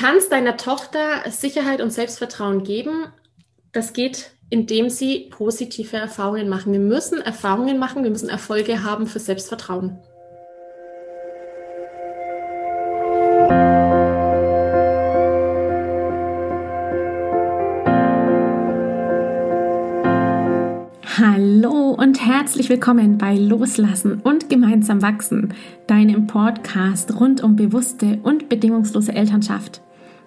kannst deiner Tochter Sicherheit und Selbstvertrauen geben. Das geht, indem sie positive Erfahrungen machen. Wir müssen Erfahrungen machen, wir müssen Erfolge haben für Selbstvertrauen. Hallo und herzlich willkommen bei Loslassen und gemeinsam wachsen, deinem Podcast rund um bewusste und bedingungslose Elternschaft.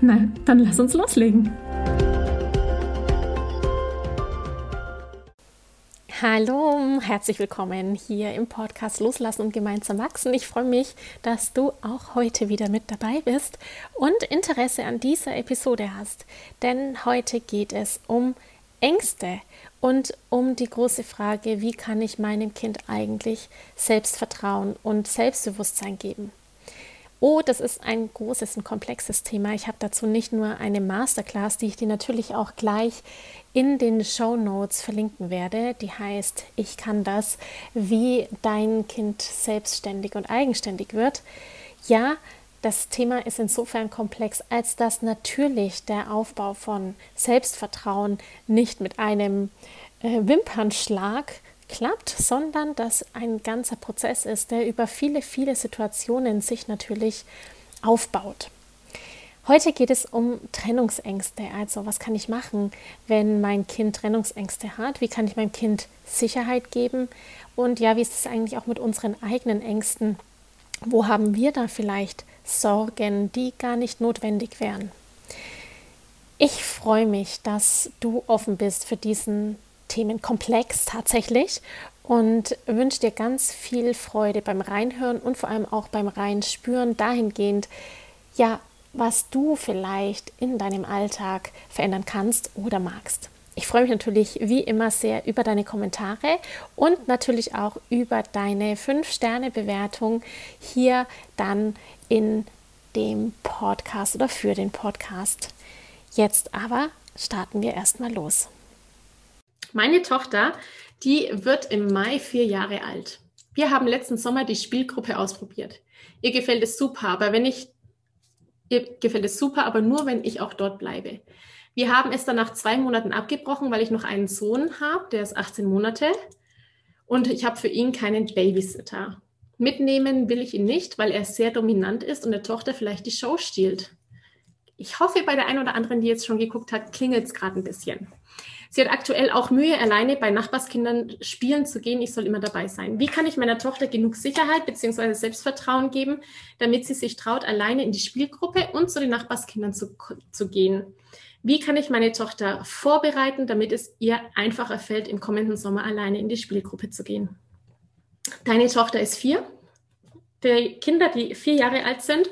Na, dann lass uns loslegen. Hallo, herzlich willkommen hier im Podcast Loslassen und gemeinsam wachsen. Ich freue mich, dass du auch heute wieder mit dabei bist und Interesse an dieser Episode hast, denn heute geht es um Ängste und um die große Frage, wie kann ich meinem Kind eigentlich Selbstvertrauen und Selbstbewusstsein geben. Oh, das ist ein großes und komplexes Thema. Ich habe dazu nicht nur eine Masterclass, die ich dir natürlich auch gleich in den Show Notes verlinken werde. Die heißt, ich kann das, wie dein Kind selbstständig und eigenständig wird. Ja, das Thema ist insofern komplex, als dass natürlich der Aufbau von Selbstvertrauen nicht mit einem äh, Wimpernschlag klappt, sondern dass ein ganzer Prozess ist, der über viele, viele Situationen sich natürlich aufbaut. Heute geht es um Trennungsängste. Also, was kann ich machen, wenn mein Kind Trennungsängste hat? Wie kann ich meinem Kind Sicherheit geben? Und ja, wie ist es eigentlich auch mit unseren eigenen Ängsten? Wo haben wir da vielleicht Sorgen, die gar nicht notwendig wären? Ich freue mich, dass du offen bist für diesen Themenkomplex tatsächlich und wünsche dir ganz viel Freude beim Reinhören und vor allem auch beim Reinspüren dahingehend, ja, was du vielleicht in deinem Alltag verändern kannst oder magst. Ich freue mich natürlich wie immer sehr über deine Kommentare und natürlich auch über deine 5-Sterne-Bewertung hier dann in dem Podcast oder für den Podcast. Jetzt aber starten wir erstmal los. Meine Tochter, die wird im Mai vier Jahre alt. Wir haben letzten Sommer die Spielgruppe ausprobiert. Ihr gefällt es super, aber wenn ich, ihr gefällt es super, aber nur wenn ich auch dort bleibe. Wir haben es dann nach zwei Monaten abgebrochen, weil ich noch einen Sohn habe, der ist 18 Monate und ich habe für ihn keinen Babysitter. Mitnehmen will ich ihn nicht, weil er sehr dominant ist und der Tochter vielleicht die Show stiehlt. Ich hoffe, bei der einen oder anderen, die jetzt schon geguckt hat, klingelt es gerade ein bisschen. Sie hat aktuell auch Mühe, alleine bei Nachbarskindern spielen zu gehen. Ich soll immer dabei sein. Wie kann ich meiner Tochter genug Sicherheit bzw. Selbstvertrauen geben, damit sie sich traut, alleine in die Spielgruppe und zu den Nachbarskindern zu, zu gehen? Wie kann ich meine Tochter vorbereiten, damit es ihr einfacher fällt, im kommenden Sommer alleine in die Spielgruppe zu gehen? Deine Tochter ist vier. Die Kinder, die vier Jahre alt sind,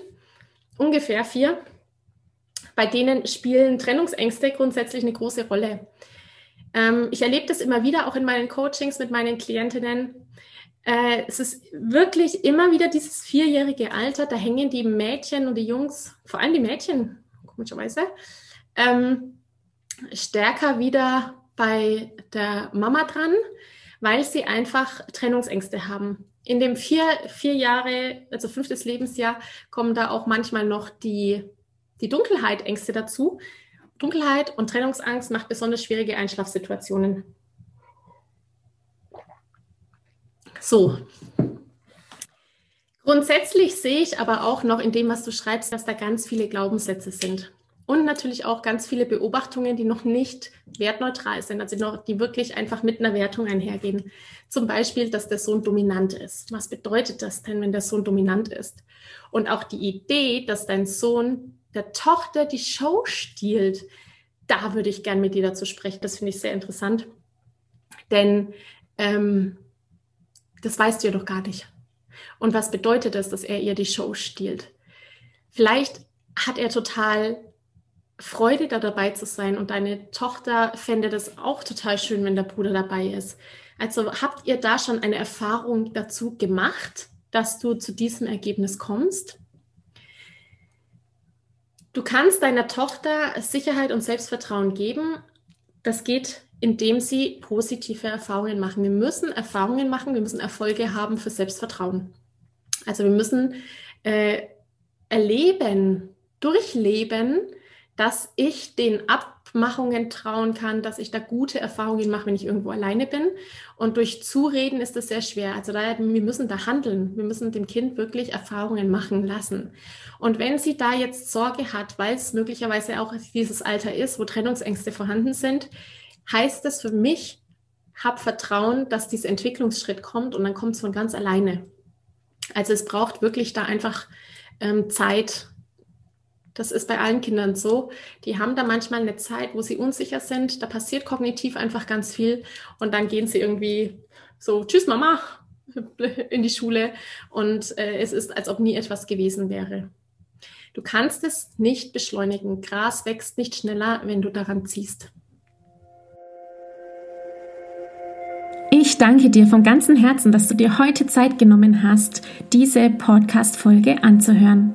ungefähr vier, bei denen spielen Trennungsängste grundsätzlich eine große Rolle. Ähm, ich erlebe das immer wieder, auch in meinen Coachings mit meinen Klientinnen. Äh, es ist wirklich immer wieder dieses vierjährige Alter, da hängen die Mädchen und die Jungs, vor allem die Mädchen, komischerweise, ähm, stärker wieder bei der Mama dran, weil sie einfach Trennungsängste haben. In dem vier, vier Jahre, also fünftes Lebensjahr, kommen da auch manchmal noch die, die Dunkelheit, dazu. Dunkelheit und Trennungsangst macht besonders schwierige Einschlafsituationen. So. Grundsätzlich sehe ich aber auch noch in dem, was du schreibst, dass da ganz viele Glaubenssätze sind. Und natürlich auch ganz viele Beobachtungen, die noch nicht wertneutral sind, also noch, die wirklich einfach mit einer Wertung einhergehen. Zum Beispiel, dass der Sohn dominant ist. Was bedeutet das denn, wenn der Sohn dominant ist? Und auch die Idee, dass dein Sohn der Tochter die Show stiehlt, da würde ich gern mit dir dazu sprechen. Das finde ich sehr interessant. Denn ähm, das weißt du ja doch gar nicht. Und was bedeutet es, dass er ihr die Show stiehlt? Vielleicht hat er total Freude da dabei zu sein und deine Tochter fände das auch total schön, wenn der Bruder dabei ist. Also habt ihr da schon eine Erfahrung dazu gemacht, dass du zu diesem Ergebnis kommst? Du kannst deiner Tochter Sicherheit und Selbstvertrauen geben. Das geht, indem sie positive Erfahrungen machen. Wir müssen Erfahrungen machen, wir müssen Erfolge haben für Selbstvertrauen. Also wir müssen äh, erleben, durchleben, dass ich den Abmachungen trauen kann, dass ich da gute Erfahrungen mache, wenn ich irgendwo alleine bin. Und durch Zureden ist das sehr schwer. Also daher, wir müssen da handeln. Wir müssen dem Kind wirklich Erfahrungen machen lassen. Und wenn sie da jetzt Sorge hat, weil es möglicherweise auch dieses Alter ist, wo Trennungsängste vorhanden sind, heißt das für mich, hab Vertrauen, dass dieser Entwicklungsschritt kommt und dann kommt es von ganz alleine. Also es braucht wirklich da einfach ähm, Zeit, das ist bei allen Kindern so. Die haben da manchmal eine Zeit, wo sie unsicher sind. Da passiert kognitiv einfach ganz viel. Und dann gehen sie irgendwie so, tschüss Mama, in die Schule. Und äh, es ist, als ob nie etwas gewesen wäre. Du kannst es nicht beschleunigen. Gras wächst nicht schneller, wenn du daran ziehst. Ich danke dir von ganzem Herzen, dass du dir heute Zeit genommen hast, diese Podcast-Folge anzuhören.